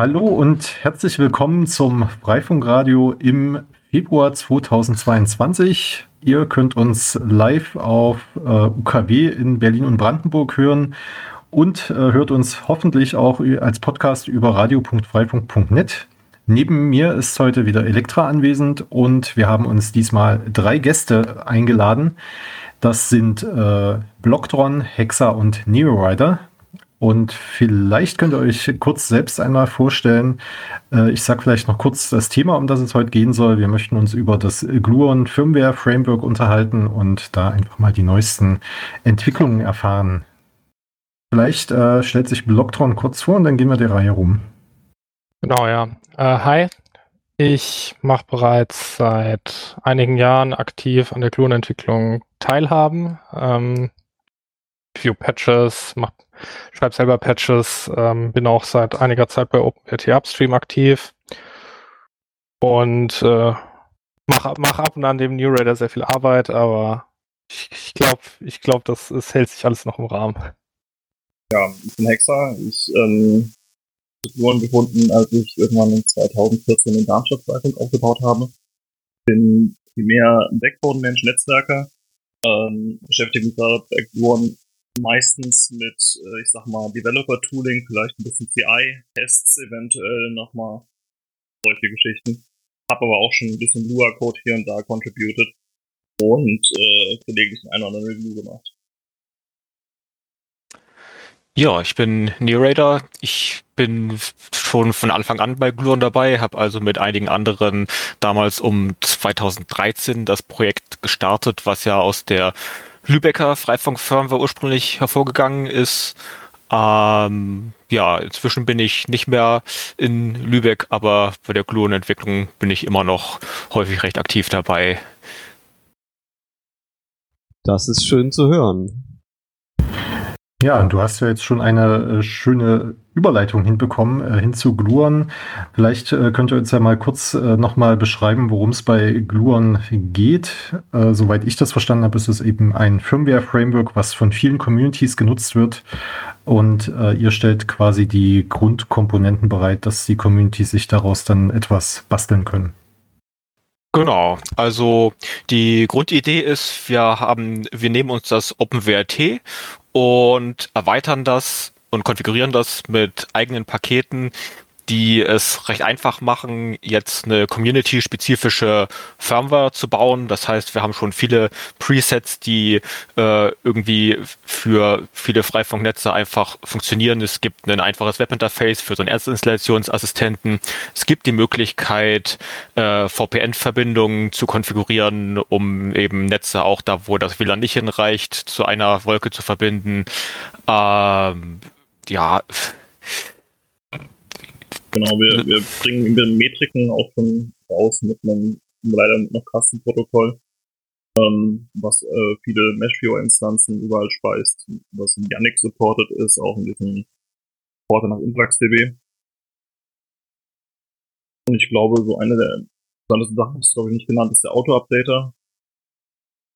Hallo und herzlich willkommen zum Freifunkradio im Februar 2022. Ihr könnt uns live auf äh, UKW in Berlin und Brandenburg hören und äh, hört uns hoffentlich auch als Podcast über radio.freifunk.net. Neben mir ist heute wieder Elektra anwesend und wir haben uns diesmal drei Gäste eingeladen. Das sind äh, Blocktron, Hexa und NeoRider. Und vielleicht könnt ihr euch kurz selbst einmal vorstellen. Äh, ich sage vielleicht noch kurz das Thema, um das es heute gehen soll. Wir möchten uns über das Gluon Firmware Framework unterhalten und da einfach mal die neuesten Entwicklungen erfahren. Vielleicht äh, stellt sich Blocktron kurz vor und dann gehen wir die Reihe rum. Genau, ja. Äh, hi, ich mache bereits seit einigen Jahren aktiv an der Gluon-Entwicklung teilhaben. Ähm, View Patches, mach, schreibe selber Patches, ähm, bin auch seit einiger Zeit bei OpenWrt Upstream aktiv und äh, mache mach ab und an dem New Raider sehr viel Arbeit, aber ich, ich glaube, ich glaub, das, das hält sich alles noch im Rahmen. Ja, ich bin Hexer. Ich ähm, Figuren gefunden, als ich irgendwann in 2014 den Darmstadt Freifunk aufgebaut habe. Bin primär Backbone-Mensch, Netzwerker, ähm, beschäftige mich da bei Figuren meistens mit, äh, ich sag mal, Developer-Tooling, vielleicht ein bisschen CI-Tests, eventuell nochmal solche Geschichten. Hab aber auch schon ein bisschen Lua-Code hier und da contributed und äh, gelegentlich ein oder andere Review gemacht. Ja, ich bin Narrator. Ich bin schon von Anfang an bei Gluon dabei, habe also mit einigen anderen damals um 2013 das Projekt gestartet, was ja aus der Lübecker Freifunk-Firmware ursprünglich hervorgegangen ist. Ähm, ja, inzwischen bin ich nicht mehr in Lübeck, aber bei der Gluon-Entwicklung bin ich immer noch häufig recht aktiv dabei. Das ist schön zu hören. Ja, du hast ja jetzt schon eine äh, schöne Überleitung hinbekommen, äh, hin zu Gluon. Vielleicht äh, könnt ihr uns ja mal kurz äh, nochmal beschreiben, worum es bei Gluon geht. Äh, soweit ich das verstanden habe, ist es eben ein Firmware-Framework, was von vielen Communities genutzt wird. Und äh, ihr stellt quasi die Grundkomponenten bereit, dass die Communities sich daraus dann etwas basteln können. Genau, also die Grundidee ist, wir haben, wir nehmen uns das OpenWRT und erweitern das und konfigurieren das mit eigenen Paketen, die es recht einfach machen, jetzt eine community-spezifische Firmware zu bauen. Das heißt, wir haben schon viele Presets, die äh, irgendwie für viele Freifunknetze einfach funktionieren. Es gibt ein einfaches Webinterface für so einen Erstinstallationsassistenten. Es gibt die Möglichkeit, äh, VPN-Verbindungen zu konfigurieren, um eben Netze auch da, wo das WLAN nicht hinreicht, zu einer Wolke zu verbinden. Ähm, ja, Genau, wir, wir bringen Metriken auch schon raus mit einem, leider mit einem Kastenprotokoll, ähm, was äh, viele Meshviewer-Instanzen überall speist, was in Yannick supported ist, auch in diesem Supporter nach InfluxDB. Und ich glaube, so eine der interessantesten Sachen, ist glaube ich nicht genannt, ist der Auto-Updater,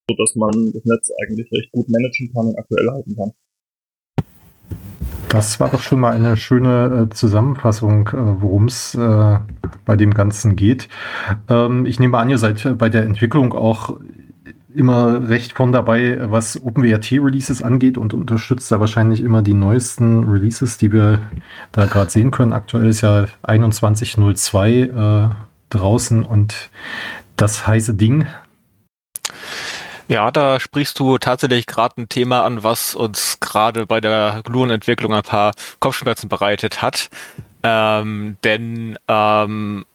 so dass man das Netz eigentlich recht gut managen kann und aktuell halten kann. Das war doch schon mal eine schöne äh, Zusammenfassung, äh, worum es äh, bei dem Ganzen geht. Ähm, ich nehme an, ihr seid bei der Entwicklung auch immer recht von dabei, was OpenWRT-Releases angeht und unterstützt da wahrscheinlich immer die neuesten Releases, die wir da gerade sehen können. Aktuell ist ja 21.02 äh, draußen und das heiße Ding ja, da sprichst du tatsächlich gerade ein Thema an, was uns gerade bei der Gluon-Entwicklung ein paar Kopfschmerzen bereitet hat. Ähm, denn ähm,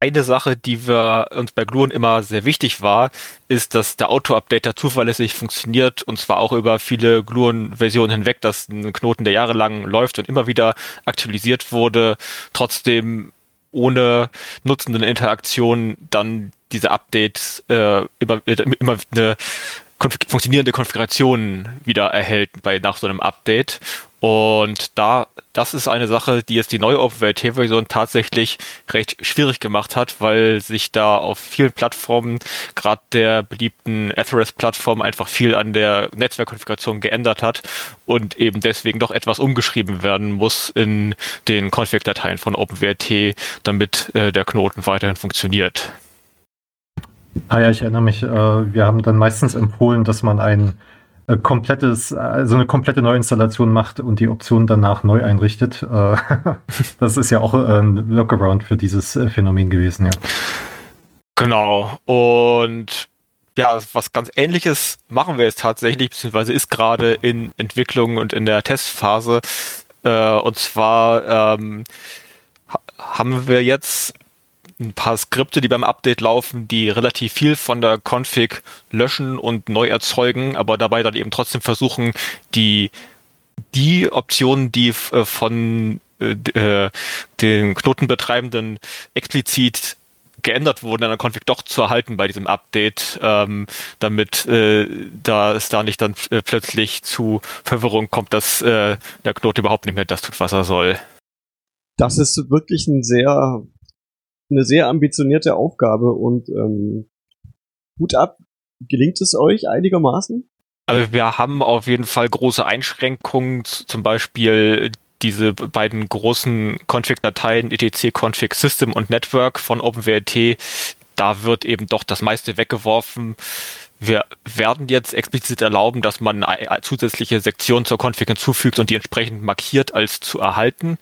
eine Sache, die wir uns bei Gluon immer sehr wichtig war, ist, dass der Auto-Updater zuverlässig funktioniert und zwar auch über viele Gluon-Versionen hinweg, dass ein Knoten, der jahrelang läuft und immer wieder aktualisiert wurde, trotzdem ohne nutzenden Interaktion dann diese Updates äh, immer, immer eine konf funktionierende Konfiguration wieder erhält bei nach so einem Update. Und da, das ist eine Sache, die jetzt die neue OpenWrt-Version tatsächlich recht schwierig gemacht hat, weil sich da auf vielen Plattformen, gerade der beliebten Ethereum-Plattform, einfach viel an der Netzwerkkonfiguration geändert hat und eben deswegen doch etwas umgeschrieben werden muss in den Config-Dateien von OpenWrt, damit äh, der Knoten weiterhin funktioniert. Ah ja, ich erinnere mich, äh, wir haben dann meistens empfohlen, dass man ein äh, komplettes, also eine komplette Neuinstallation macht und die Option danach neu einrichtet. Das ist ja auch ein Workaround für dieses Phänomen gewesen, ja. Genau. Und ja, was ganz ähnliches machen wir jetzt tatsächlich, beziehungsweise ist gerade in Entwicklung und in der Testphase. und zwar ähm, haben wir jetzt ein paar Skripte, die beim Update laufen, die relativ viel von der Config löschen und neu erzeugen, aber dabei dann eben trotzdem versuchen, die, die Optionen, die äh, von äh, äh, den Knotenbetreibenden explizit geändert wurden in der Config doch zu erhalten bei diesem Update, ähm, damit äh, da es da nicht dann äh, plötzlich zu Verwirrung kommt, dass äh, der Knoten überhaupt nicht mehr das tut, was er soll. Das ist wirklich ein sehr eine sehr ambitionierte Aufgabe und ähm, ab. Gelingt es euch einigermaßen? Also wir haben auf jeden Fall große Einschränkungen, zum Beispiel diese beiden großen Config-Dateien, etc Config System und Network von OpenWrt, da wird eben doch das meiste weggeworfen. Wir werden jetzt explizit erlauben, dass man zusätzliche Sektion zur Config hinzufügt und die entsprechend markiert als zu erhalten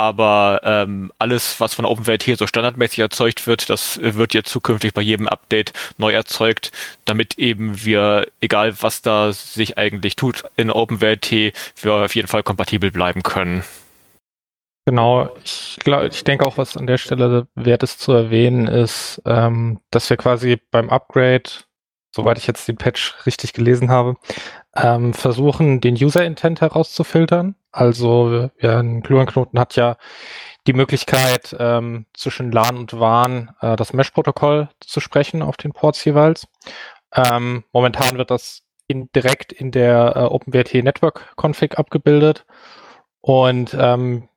aber ähm, alles, was von OpenWrt so standardmäßig erzeugt wird, das wird jetzt zukünftig bei jedem Update neu erzeugt, damit eben wir, egal was da sich eigentlich tut in OpenWrt, wir auf jeden Fall kompatibel bleiben können. Genau, ich glaube, ich denke auch, was an der Stelle wert ist zu erwähnen, ist, ähm, dass wir quasi beim Upgrade, soweit ich jetzt den Patch richtig gelesen habe, ähm, versuchen, den User Intent herauszufiltern. Also ja, ein Gluon-Knoten hat ja die Möglichkeit, ähm, zwischen LAN und WAN äh, das Mesh-Protokoll zu sprechen auf den Ports jeweils. Ähm, momentan wird das in, direkt in der äh, OpenWrt Network Config abgebildet. Und ähm,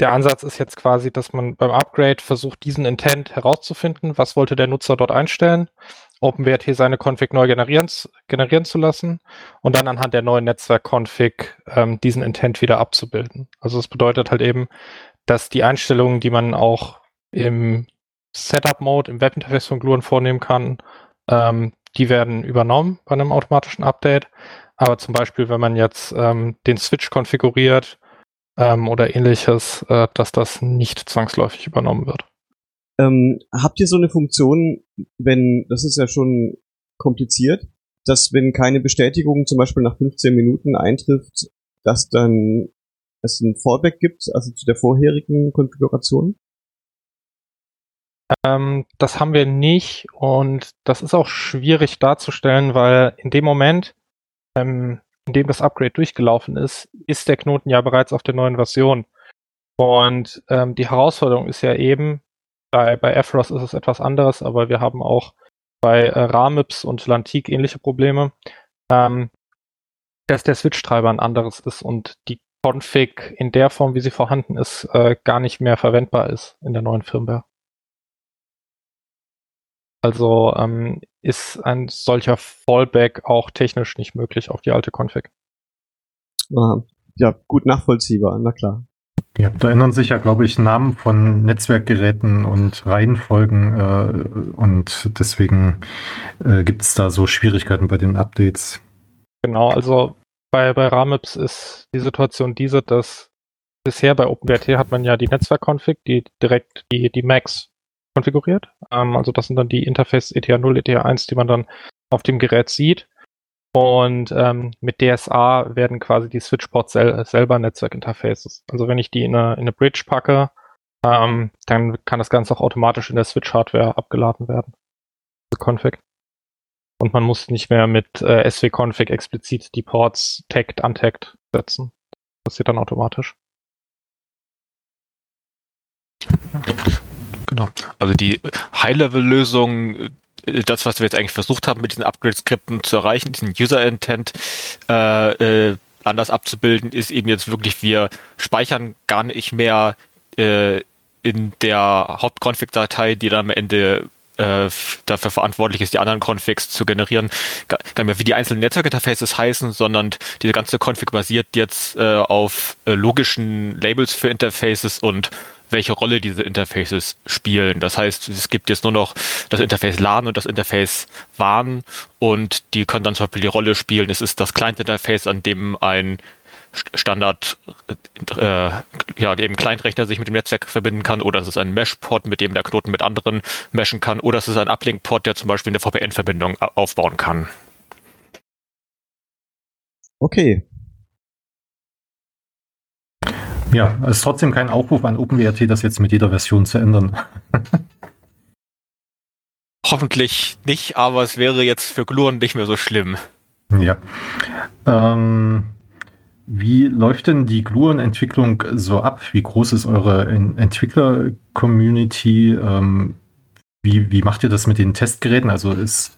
der Ansatz ist jetzt quasi, dass man beim Upgrade versucht, diesen Intent herauszufinden. Was wollte der Nutzer dort einstellen? OpenWrt seine Config neu generieren, generieren zu lassen und dann anhand der neuen Netzwerk-Config ähm, diesen Intent wieder abzubilden. Also das bedeutet halt eben, dass die Einstellungen, die man auch im Setup-Mode, im Webinterface von Gluon vornehmen kann, ähm, die werden übernommen bei einem automatischen Update. Aber zum Beispiel, wenn man jetzt ähm, den Switch konfiguriert ähm, oder ähnliches, äh, dass das nicht zwangsläufig übernommen wird. Ähm, habt ihr so eine Funktion, wenn, das ist ja schon kompliziert, dass wenn keine Bestätigung zum Beispiel nach 15 Minuten eintrifft, dass dann es ein Fallback gibt, also zu der vorherigen Konfiguration? Ähm, das haben wir nicht und das ist auch schwierig darzustellen, weil in dem Moment, ähm, in dem das Upgrade durchgelaufen ist, ist der Knoten ja bereits auf der neuen Version. Und ähm, die Herausforderung ist ja eben, bei, bei Aphros ist es etwas anderes, aber wir haben auch bei äh, Ramips und Lantik ähnliche Probleme, ähm, dass der Switch-Treiber ein anderes ist und die Config in der Form, wie sie vorhanden ist, äh, gar nicht mehr verwendbar ist in der neuen Firmware. Also ähm, ist ein solcher Fallback auch technisch nicht möglich auf die alte Config. Ja, gut nachvollziehbar, na klar. Ja, da ändern sich ja, glaube ich, Namen von Netzwerkgeräten und Reihenfolgen äh, und deswegen äh, gibt es da so Schwierigkeiten bei den Updates. Genau, also bei, bei Ramips ist die Situation diese, dass bisher bei OpenWrt hat man ja die Netzwerkkonfig, die direkt die, die Macs konfiguriert. Ähm, also das sind dann die Interface ETH 0, ETH 1, die man dann auf dem Gerät sieht. Und ähm, mit DSA werden quasi die Switchports sel selber Netzwerkinterfaces. Also wenn ich die in eine, in eine Bridge packe, ähm, dann kann das Ganze auch automatisch in der Switch-Hardware abgeladen werden. Config. Und man muss nicht mehr mit äh, SW-Config explizit die Ports tagged, untagged setzen. Das passiert dann automatisch. Genau. Also die High-Level-Lösung das, was wir jetzt eigentlich versucht haben, mit diesen Upgrade-Skripten zu erreichen, diesen User-Intent, äh, äh, anders abzubilden, ist eben jetzt wirklich, wir speichern gar nicht mehr äh, in der Hauptconfig-Datei, die dann am Ende äh, dafür verantwortlich ist, die anderen Configs zu generieren, gar nicht mehr wie die einzelnen Netzwerkinterfaces heißen, sondern diese ganze Config basiert jetzt äh, auf äh, logischen Labels für Interfaces und welche Rolle diese Interfaces spielen. Das heißt, es gibt jetzt nur noch das Interface LAN und das Interface WAN und die können dann zum Beispiel die Rolle spielen. Es ist das Client-Interface, an dem ein Standard, äh, ja, eben Client-Rechner sich mit dem Netzwerk verbinden kann, oder es ist ein Mesh-Port, mit dem der Knoten mit anderen meshen kann, oder es ist ein Uplink-Port, der zum Beispiel eine VPN-Verbindung aufbauen kann. Okay, Ja, es ist trotzdem kein Aufruf an OpenWrt, das jetzt mit jeder Version zu ändern. Hoffentlich nicht, aber es wäre jetzt für Gluon nicht mehr so schlimm. Ja. Ähm, wie läuft denn die Gluon-Entwicklung so ab? Wie groß ist eure Entwickler-Community? Ähm, wie, wie macht ihr das mit den Testgeräten? Also ist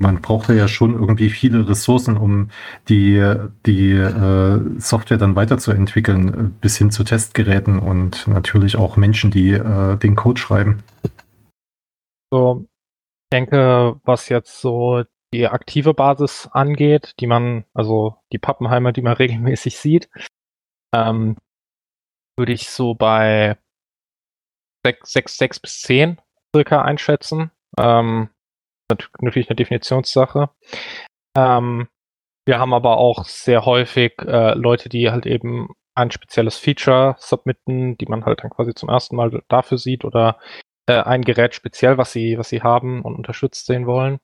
man braucht ja schon irgendwie viele Ressourcen, um die, die äh, Software dann weiterzuentwickeln, bis hin zu Testgeräten und natürlich auch Menschen, die äh, den Code schreiben. So, ich denke, was jetzt so die aktive Basis angeht, die man, also die Pappenheimer, die man regelmäßig sieht, ähm, würde ich so bei sechs, sechs, sechs bis zehn circa einschätzen. Ähm, natürlich eine Definitionssache. Ähm, wir haben aber auch sehr häufig äh, Leute, die halt eben ein spezielles Feature submitten, die man halt dann quasi zum ersten Mal dafür sieht oder äh, ein Gerät speziell, was sie, was sie haben und unterstützt sehen wollen.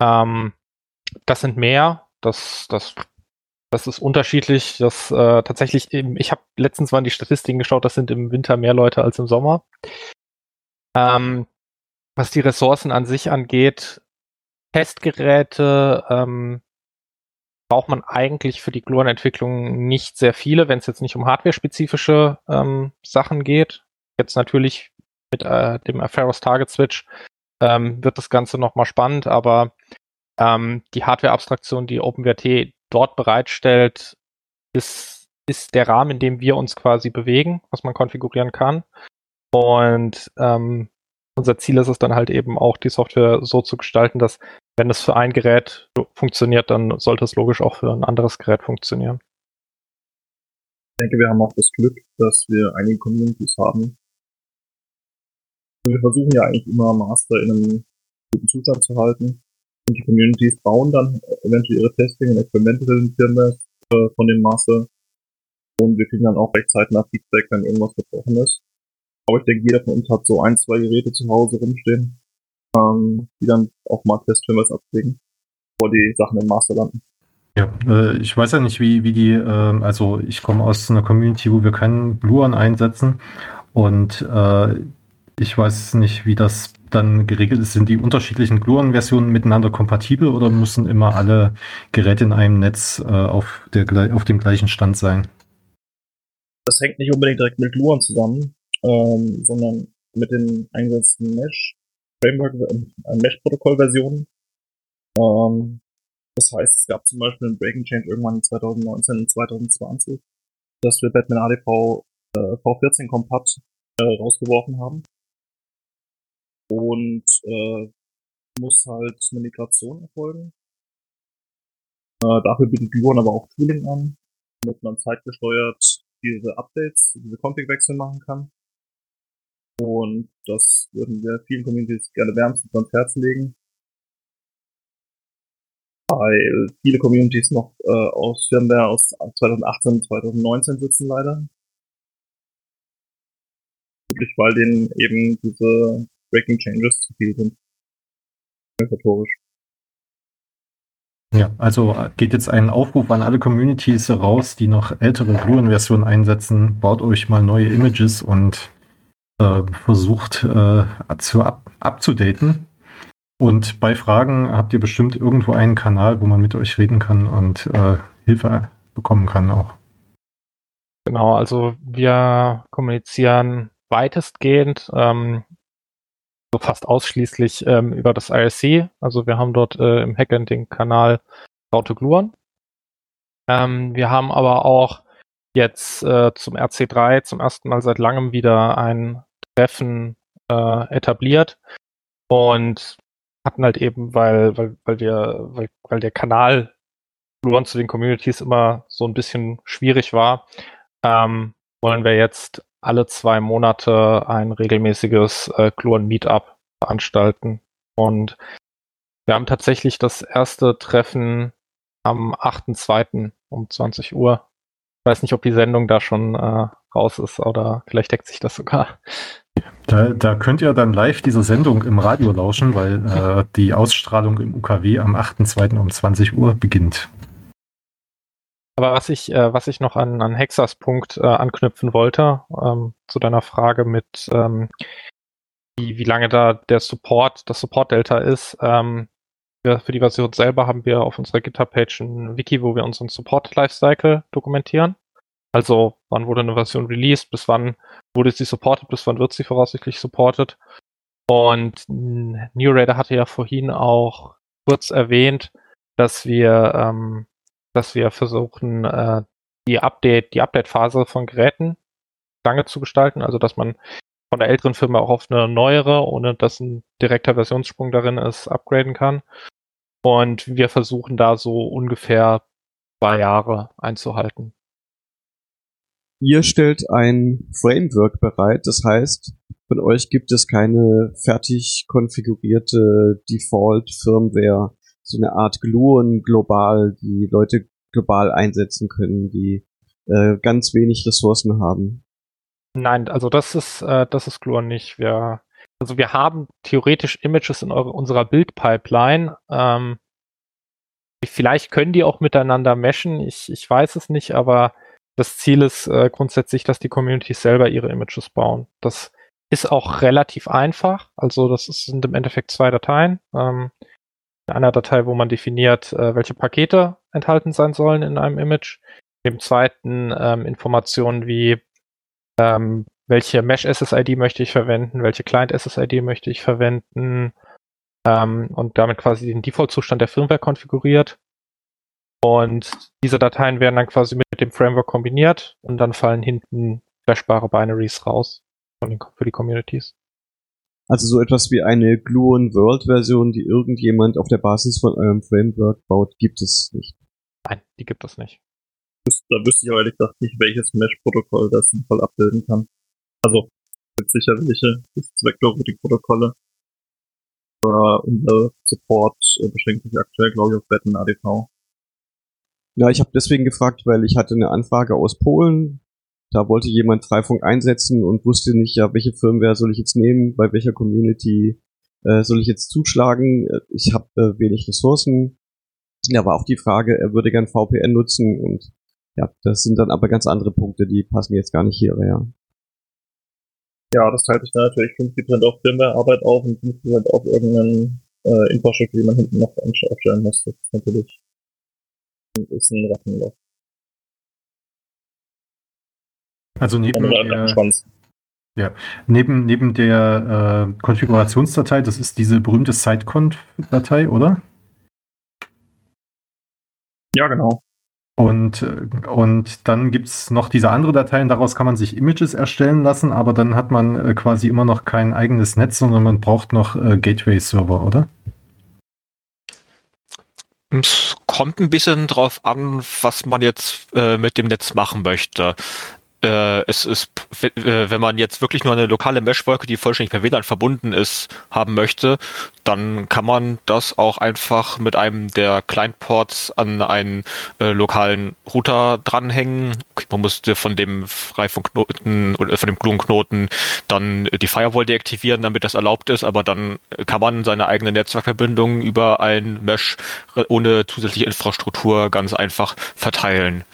Ähm, das sind mehr. Das, das, das ist unterschiedlich. Das äh, tatsächlich, eben, ich habe letztens mal in die Statistiken geschaut, das sind im Winter mehr Leute als im Sommer. Ähm, was die Ressourcen an sich angeht, Testgeräte ähm, braucht man eigentlich für die Gluon-Entwicklung nicht sehr viele, wenn es jetzt nicht um hardware-spezifische ähm, Sachen geht. Jetzt natürlich mit äh, dem Aferos Target Switch ähm, wird das Ganze nochmal spannend, aber ähm, die Hardware-Abstraktion, die OpenWrt dort bereitstellt, ist, ist der Rahmen, in dem wir uns quasi bewegen, was man konfigurieren kann. Und ähm, unser Ziel ist es dann halt eben auch, die Software so zu gestalten, dass wenn es für ein Gerät funktioniert, dann sollte es logisch auch für ein anderes Gerät funktionieren. Ich denke, wir haben auch das Glück, dass wir einige Communities haben. Wir versuchen ja eigentlich immer Master in einem guten Zustand zu halten. Und die Communities bauen dann eventuell ihre Testing- und experimentellen Firmware äh, von dem Master. Und wir kriegen dann auch recht zeitnah Feedback, wenn irgendwas gebrochen ist. Aber ich denke, jeder von uns hat so ein, zwei Geräte zu Hause rumstehen, ähm, die dann auch mal Testfirmers abkriegen, bevor die Sachen im Master landen. Ja, äh, ich weiß ja nicht, wie, wie die, äh, also ich komme aus einer Community, wo wir keinen Bluon einsetzen und äh, ich weiß nicht, wie das dann geregelt ist. Sind die unterschiedlichen Gluon-Versionen miteinander kompatibel oder müssen immer alle Geräte in einem Netz äh, auf, der, auf dem gleichen Stand sein? Das hängt nicht unbedingt direkt mit Gluon zusammen ähm, sondern mit den eingesetzten Mesh Framework, äh, Mesh-Protokoll-Versionen. Ähm, das heißt, es gab zum Beispiel ein Breaking Change irgendwann in 2019 und 2020, dass wir Batman ADV äh, V14 Kompat äh, rausgeworfen haben. Und äh, muss halt eine Migration erfolgen. Äh, dafür bietet Gluon aber auch Tooling an, damit man zeitgesteuert diese Updates, diese Config-Wechsel machen kann. Und das würden wir vielen Communities gerne wärmstens ans Herz legen. Weil viele Communities noch äh, aus Firmware aus 2018 2019 sitzen leider. Wirklich, weil denen eben diese Breaking Changes zu viel sind. Organisatorisch. Ja, also geht jetzt ein Aufruf an alle Communities raus, die noch ältere Gluon-Versionen einsetzen. Baut euch mal neue Images und äh, versucht äh, zu abzudaten. Und bei Fragen habt ihr bestimmt irgendwo einen Kanal, wo man mit euch reden kann und äh, Hilfe bekommen kann auch. Genau, also wir kommunizieren weitestgehend, ähm, so fast ausschließlich ähm, über das IRC. Also wir haben dort äh, im Hackend den Kanal Raute. Ähm, wir haben aber auch jetzt äh, zum RC3 zum ersten Mal seit langem wieder ein Treffen äh, etabliert und hatten halt eben, weil, weil, weil wir, weil, weil der Kanal zu den Communities immer so ein bisschen schwierig war, ähm, wollen wir jetzt alle zwei Monate ein regelmäßiges äh, Kluren-Meetup veranstalten. Und wir haben tatsächlich das erste Treffen am 8.2. um 20 Uhr. Ich weiß nicht, ob die Sendung da schon äh, raus ist oder vielleicht deckt sich das sogar. Da, da könnt ihr dann live diese Sendung im Radio lauschen, weil äh, die Ausstrahlung im UKW am 8.2. um 20 Uhr beginnt. Aber was ich, äh, was ich noch an, an Hexas Punkt äh, anknüpfen wollte, ähm, zu deiner Frage mit, ähm, wie, wie lange da der Support, das Support-Delta ist, ähm, für die Version selber haben wir auf unserer GitHub-Page ein Wiki, wo wir unseren Support-Lifecycle dokumentieren. Also wann wurde eine Version released, bis wann wurde sie supported, bis wann wird sie voraussichtlich supported. Und New Raider hatte ja vorhin auch kurz erwähnt, dass wir ähm, dass wir versuchen, äh, die Update, die Update-Phase von Geräten lange zu gestalten, also dass man von der älteren Firma auch auf eine neuere, ohne dass ein direkter Versionssprung darin ist, upgraden kann. Und wir versuchen da so ungefähr zwei Jahre einzuhalten. Ihr stellt ein Framework bereit, das heißt, von euch gibt es keine fertig konfigurierte Default-Firmware, so eine Art Gluon global, die Leute global einsetzen können, die äh, ganz wenig Ressourcen haben. Nein, also das ist äh, das ist Gluon nicht. Wir also wir haben theoretisch Images in eure, unserer Bildpipeline. Ähm, vielleicht können die auch miteinander meshen. Ich, ich weiß es nicht, aber das Ziel ist äh, grundsätzlich, dass die Communities selber ihre Images bauen. Das ist auch relativ einfach. Also das ist, sind im Endeffekt zwei Dateien. Ähm, in einer Datei, wo man definiert, äh, welche Pakete enthalten sein sollen in einem Image. Im zweiten ähm, Informationen wie ähm, welche Mesh SSID möchte ich verwenden, welche Client SSID möchte ich verwenden ähm, und damit quasi den Default-Zustand der Firmware konfiguriert. Und diese Dateien werden dann quasi mit dem Framework kombiniert und dann fallen hinten flashbare Binaries raus den, für die Communities. Also so etwas wie eine Gluon World Version, die irgendjemand auf der Basis von eurem Framework baut, gibt es nicht. Nein, die gibt es nicht. Da wüsste ich aber ehrlich gesagt nicht, welches Mesh-Protokoll das sinnvoll abbilden kann. Also, mit sicher welche Vector-Routing-Protokolle. Aber unser Support äh, beschränkt sich aktuell, glaube ich, auf Betten ADV. Ja, ich habe deswegen gefragt, weil ich hatte eine Anfrage aus Polen, da wollte jemand Freifunk einsetzen und wusste nicht, ja, welche Firmware soll ich jetzt nehmen, bei welcher Community äh, soll ich jetzt zuschlagen. Ich habe äh, wenig Ressourcen. Da war auch die Frage, er würde gern VPN nutzen und ja, das sind dann aber ganz andere Punkte, die passen jetzt gar nicht hier, ja. Ja, das teilt sich dann natürlich 50% auf Firmwarearbeit auf und 50% auf irgendeinen äh, Infrastruktur, die man hinten noch aufstellen muss. Das ist natürlich ist ein Rattenloch. Also neben der, ja, neben, neben der äh, Konfigurationsdatei, das ist diese berühmte Siteconf-Datei, oder? Ja, genau. Und, äh, und dann gibt es noch diese andere Datei, und daraus kann man sich Images erstellen lassen, aber dann hat man äh, quasi immer noch kein eigenes Netz, sondern man braucht noch äh, Gateway-Server, oder? Es kommt ein bisschen drauf an, was man jetzt äh, mit dem Netz machen möchte äh, es ist, wenn man jetzt wirklich nur eine lokale Mesh-Wolke, die vollständig per WLAN verbunden ist, haben möchte, dann kann man das auch einfach mit einem der Client-Ports an einen äh, lokalen Router dranhängen. Man musste von dem Freifunkknoten oder von dem Gluon-Knoten dann die Firewall deaktivieren, damit das erlaubt ist, aber dann kann man seine eigene Netzwerkverbindung über ein Mesh ohne zusätzliche Infrastruktur ganz einfach verteilen.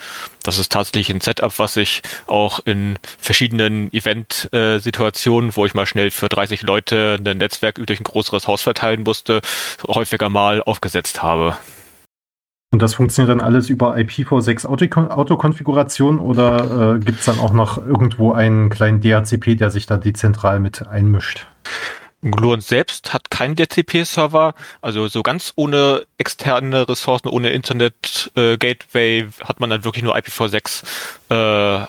Das ist tatsächlich ein Setup, was ich auch in verschiedenen Event-Situationen, wo ich mal schnell für 30 Leute ein Netzwerk durch ein größeres Haus verteilen musste, häufiger mal aufgesetzt habe. Und das funktioniert dann alles über IPv6 Autokonfiguration oder äh, gibt es dann auch noch irgendwo einen kleinen DHCP, der sich da dezentral mit einmischt? Gluon selbst hat keinen DTP-Server, also so ganz ohne externe Ressourcen, ohne Internet-Gateway äh, hat man dann wirklich nur IPv6 äh,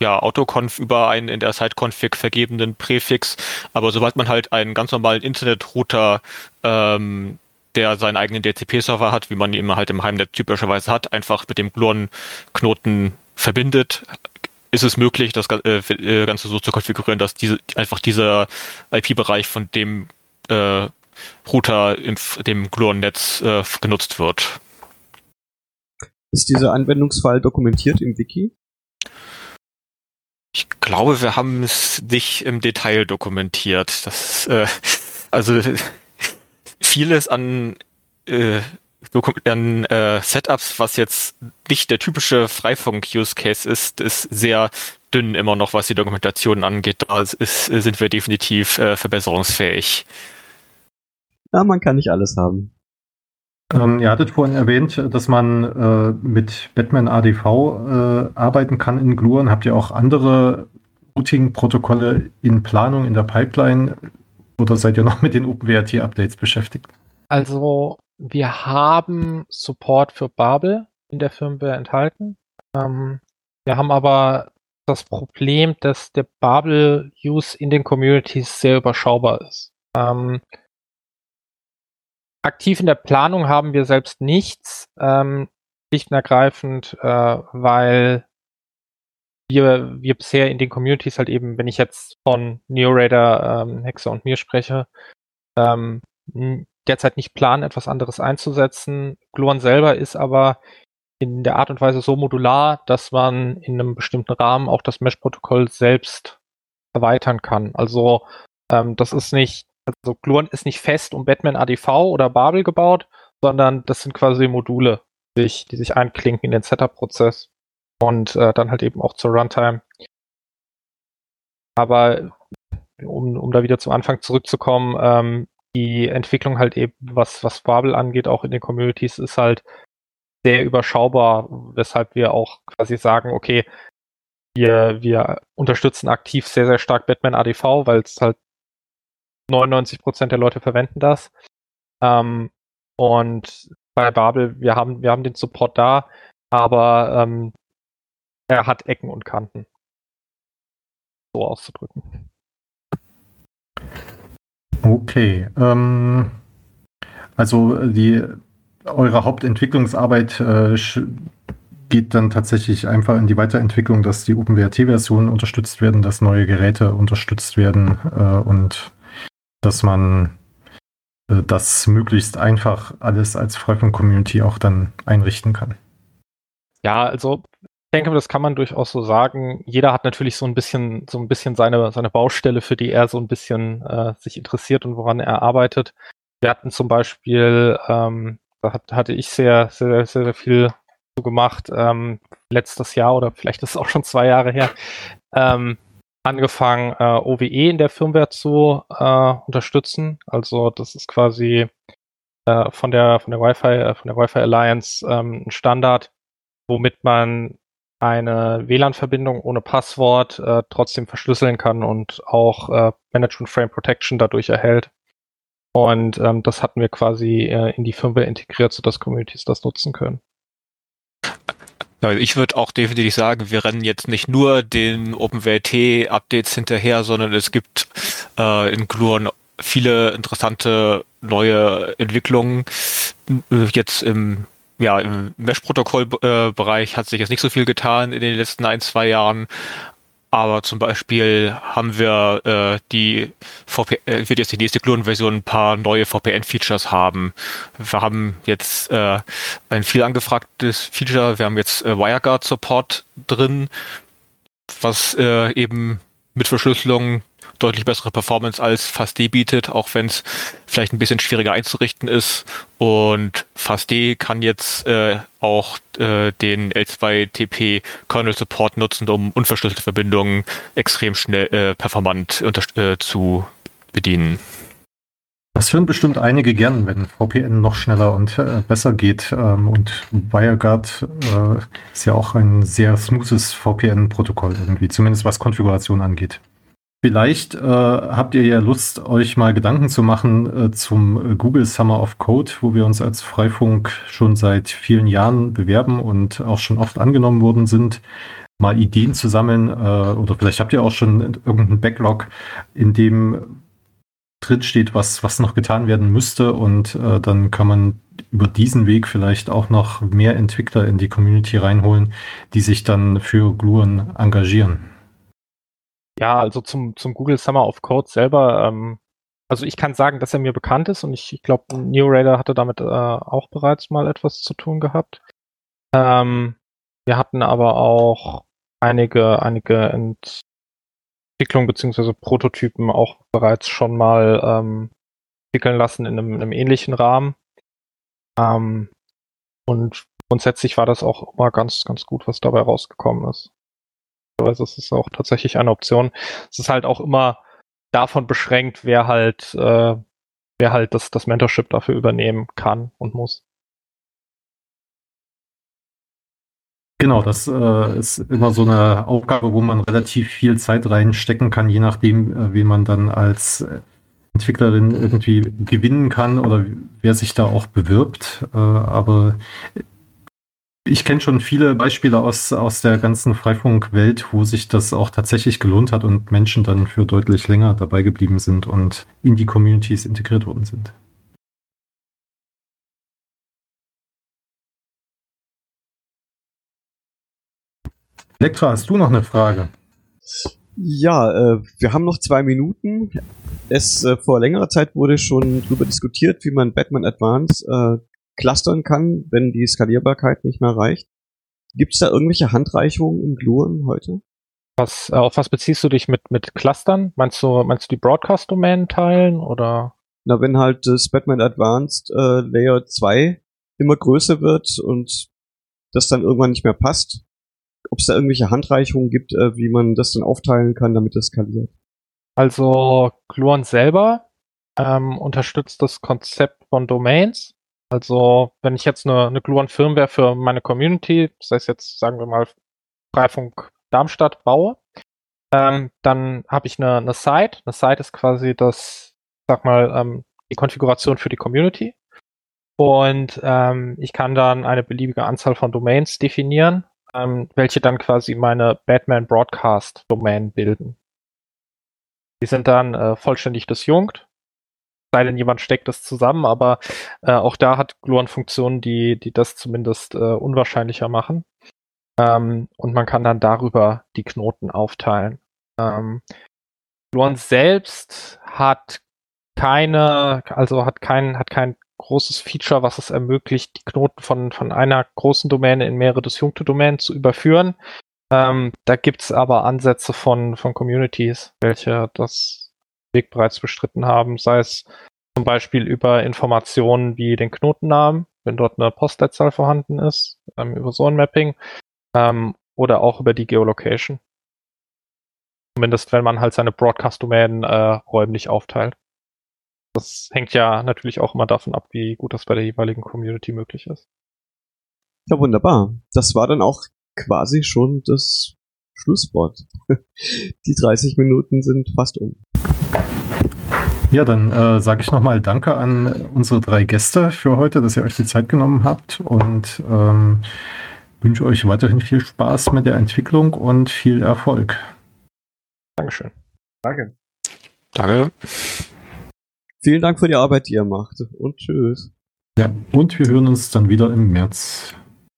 ja, Autoconf über einen in der Site-Config vergebenen Präfix. Aber sobald man halt einen ganz normalen Internet-Router ähm, der seinen eigenen DHCP-Server hat, wie man ihn halt im Heimnet typischerweise hat, einfach mit dem Gluon-Knoten verbindet, ist es möglich, das äh, äh, Ganze so zu konfigurieren, dass diese, einfach dieser IP-Bereich von dem äh, Router im dem Gluon-Netz äh, genutzt wird. Ist dieser Anwendungsfall dokumentiert im Wiki? Ich glaube, wir haben es nicht im Detail dokumentiert. Das, äh, also vieles an äh, an äh, Setups, was jetzt nicht der typische Freifunk-Use-Case ist, ist sehr dünn immer noch, was die Dokumentation angeht. Da ist, sind wir definitiv äh, verbesserungsfähig. Ja, man kann nicht alles haben. Ähm, ihr hattet vorhin erwähnt, dass man äh, mit Batman ADV äh, arbeiten kann in Gluon. Habt ihr auch andere Routing-Protokolle in Planung, in der Pipeline? Oder seid ihr noch mit den OpenWRT-Updates beschäftigt? Also wir haben Support für Babel in der Firmware enthalten. Ähm, wir haben aber das Problem, dass der Babel-Use in den Communities sehr überschaubar ist. Ähm, aktiv in der Planung haben wir selbst nichts, ähm, und ergreifend, äh, weil wir, wir bisher in den Communities halt eben, wenn ich jetzt von NeoRaider, ähm, Hexer und mir spreche, ähm, derzeit nicht planen, etwas anderes einzusetzen. Gluon selber ist aber in der Art und Weise so modular, dass man in einem bestimmten Rahmen auch das Mesh-Protokoll selbst erweitern kann. Also ähm, das ist nicht, also Gluon ist nicht fest um Batman ADV oder Babel gebaut, sondern das sind quasi Module, die sich, die sich einklinken in den Setup-Prozess und äh, dann halt eben auch zur Runtime. Aber um, um da wieder zum Anfang zurückzukommen, ähm, die Entwicklung halt eben, was, was Babel angeht, auch in den Communities, ist halt sehr überschaubar, weshalb wir auch quasi sagen, okay, wir, wir unterstützen aktiv sehr, sehr stark Batman ADV, weil es halt 99 Prozent der Leute verwenden das. Ähm, und bei Babel, wir haben, wir haben den Support da, aber ähm, er hat Ecken und Kanten. So auszudrücken. Okay. Ähm, also die eure Hauptentwicklungsarbeit äh, geht dann tatsächlich einfach in die Weiterentwicklung, dass die OpenWRT-Versionen unterstützt werden, dass neue Geräte unterstützt werden äh, und dass man äh, das möglichst einfach alles als Freifunk-Community auch dann einrichten kann. Ja, also denke, das kann man durchaus so sagen. Jeder hat natürlich so ein bisschen, so ein bisschen seine, seine Baustelle, für die er so ein bisschen äh, sich interessiert und woran er arbeitet. Wir hatten zum Beispiel, ähm, da hat, hatte ich sehr, sehr, sehr, sehr viel so gemacht, ähm, letztes Jahr oder vielleicht ist es auch schon zwei Jahre her, ähm, angefangen, äh, OWE in der Firmware zu äh, unterstützen. Also das ist quasi äh, von der von der Wi-Fi äh, von der Wi-Fi Alliance ähm, ein Standard, womit man eine WLAN-Verbindung ohne Passwort äh, trotzdem verschlüsseln kann und auch äh, Management Frame Protection dadurch erhält. Und ähm, das hatten wir quasi äh, in die Firmware integriert, sodass Communities das nutzen können. Ich würde auch definitiv sagen, wir rennen jetzt nicht nur den OpenWrt-Updates hinterher, sondern es gibt äh, in Gluon viele interessante neue Entwicklungen. Jetzt im ja, im Mesh-Protokoll-Bereich hat sich jetzt nicht so viel getan in den letzten ein, zwei Jahren. Aber zum Beispiel haben wir äh, die VP äh, wird jetzt die nächste Klon-Version ein paar neue VPN-Features haben. Wir haben jetzt äh, ein viel angefragtes Feature. Wir haben jetzt äh, WireGuard-Support drin, was äh, eben mit Verschlüsselung deutlich bessere Performance als FastD bietet, auch wenn es vielleicht ein bisschen schwieriger einzurichten ist. Und FastD kann jetzt äh, auch äh, den L2TP Kernel Support nutzen, um unverschlüsselte Verbindungen extrem schnell äh, performant äh, zu bedienen. Das hören bestimmt einige gern, wenn VPN noch schneller und äh, besser geht. Ähm, und WireGuard äh, ist ja auch ein sehr smoothes VPN-Protokoll irgendwie, zumindest was Konfiguration angeht. Vielleicht äh, habt ihr ja Lust, euch mal Gedanken zu machen äh, zum Google Summer of Code, wo wir uns als Freifunk schon seit vielen Jahren bewerben und auch schon oft angenommen worden sind, mal Ideen zu sammeln. Äh, oder vielleicht habt ihr auch schon irgendeinen Backlog, in dem drin steht, was, was noch getan werden müsste. Und äh, dann kann man über diesen Weg vielleicht auch noch mehr Entwickler in die Community reinholen, die sich dann für Gluon engagieren. Ja, also zum, zum Google Summer of Code selber, ähm, also ich kann sagen, dass er mir bekannt ist und ich, ich glaube, New Raider hatte damit äh, auch bereits mal etwas zu tun gehabt. Ähm, wir hatten aber auch einige, einige Entwicklungen beziehungsweise Prototypen auch bereits schon mal ähm, entwickeln lassen in einem, in einem ähnlichen Rahmen. Ähm, und grundsätzlich war das auch immer ganz, ganz gut, was dabei rausgekommen ist. Also es ist auch tatsächlich eine Option. Es ist halt auch immer davon beschränkt, wer halt, äh, wer halt das, das Mentorship dafür übernehmen kann und muss. Genau, das äh, ist immer so eine Aufgabe, wo man relativ viel Zeit reinstecken kann, je nachdem, äh, wen man dann als Entwicklerin irgendwie gewinnen kann oder wer sich da auch bewirbt. Äh, aber ich kenne schon viele Beispiele aus, aus der ganzen Freifunkwelt, wo sich das auch tatsächlich gelohnt hat und Menschen dann für deutlich länger dabei geblieben sind und in die Communities integriert worden sind. Elektra, hast du noch eine Frage? Ja, äh, wir haben noch zwei Minuten. Es äh, vor längerer Zeit wurde schon darüber diskutiert, wie man Batman Advance äh, clustern kann, wenn die Skalierbarkeit nicht mehr reicht. Gibt es da irgendwelche Handreichungen im Gluon heute? Was, äh, auf was beziehst du dich mit, mit Clustern? Meinst du, meinst du die Broadcast-Domänen teilen oder? Na, wenn halt das Batman Advanced äh, Layer 2 immer größer wird und das dann irgendwann nicht mehr passt, ob es da irgendwelche Handreichungen gibt, äh, wie man das dann aufteilen kann, damit das skaliert. Also Gluon selber ähm, unterstützt das Konzept von Domains. Also, wenn ich jetzt eine, eine Gluon Firmware für meine Community, das heißt jetzt, sagen wir mal, Freifunk Darmstadt baue, ähm, dann habe ich eine, eine Site. Eine Site ist quasi das, sag mal, ähm, die Konfiguration für die Community. Und ähm, ich kann dann eine beliebige Anzahl von Domains definieren, ähm, welche dann quasi meine Batman Broadcast Domain bilden. Die sind dann äh, vollständig disjunkt sei denn, jemand steckt das zusammen, aber äh, auch da hat Gluon Funktionen, die, die das zumindest äh, unwahrscheinlicher machen. Ähm, und man kann dann darüber die Knoten aufteilen. Ähm, Gluon selbst hat keine, also hat kein, hat kein großes Feature, was es ermöglicht, die Knoten von, von einer großen Domäne in mehrere disjunkte Domänen zu überführen. Ähm, da gibt's aber Ansätze von, von Communities, welche das Weg bereits bestritten haben, sei es zum Beispiel über Informationen wie den Knotennamen, wenn dort eine Postleitzahl vorhanden ist, ähm, über so ein Mapping, ähm, oder auch über die Geolocation. Zumindest wenn man halt seine Broadcast-Domänen äh, räumlich aufteilt. Das hängt ja natürlich auch immer davon ab, wie gut das bei der jeweiligen Community möglich ist. Ja, wunderbar. Das war dann auch quasi schon das Schlusswort. Die 30 Minuten sind fast um. Ja, dann äh, sage ich nochmal Danke an unsere drei Gäste für heute, dass ihr euch die Zeit genommen habt und ähm, wünsche euch weiterhin viel Spaß mit der Entwicklung und viel Erfolg. Dankeschön. Danke. Danke. Vielen Dank für die Arbeit, die ihr macht und tschüss. Ja, und wir hören uns dann wieder im März.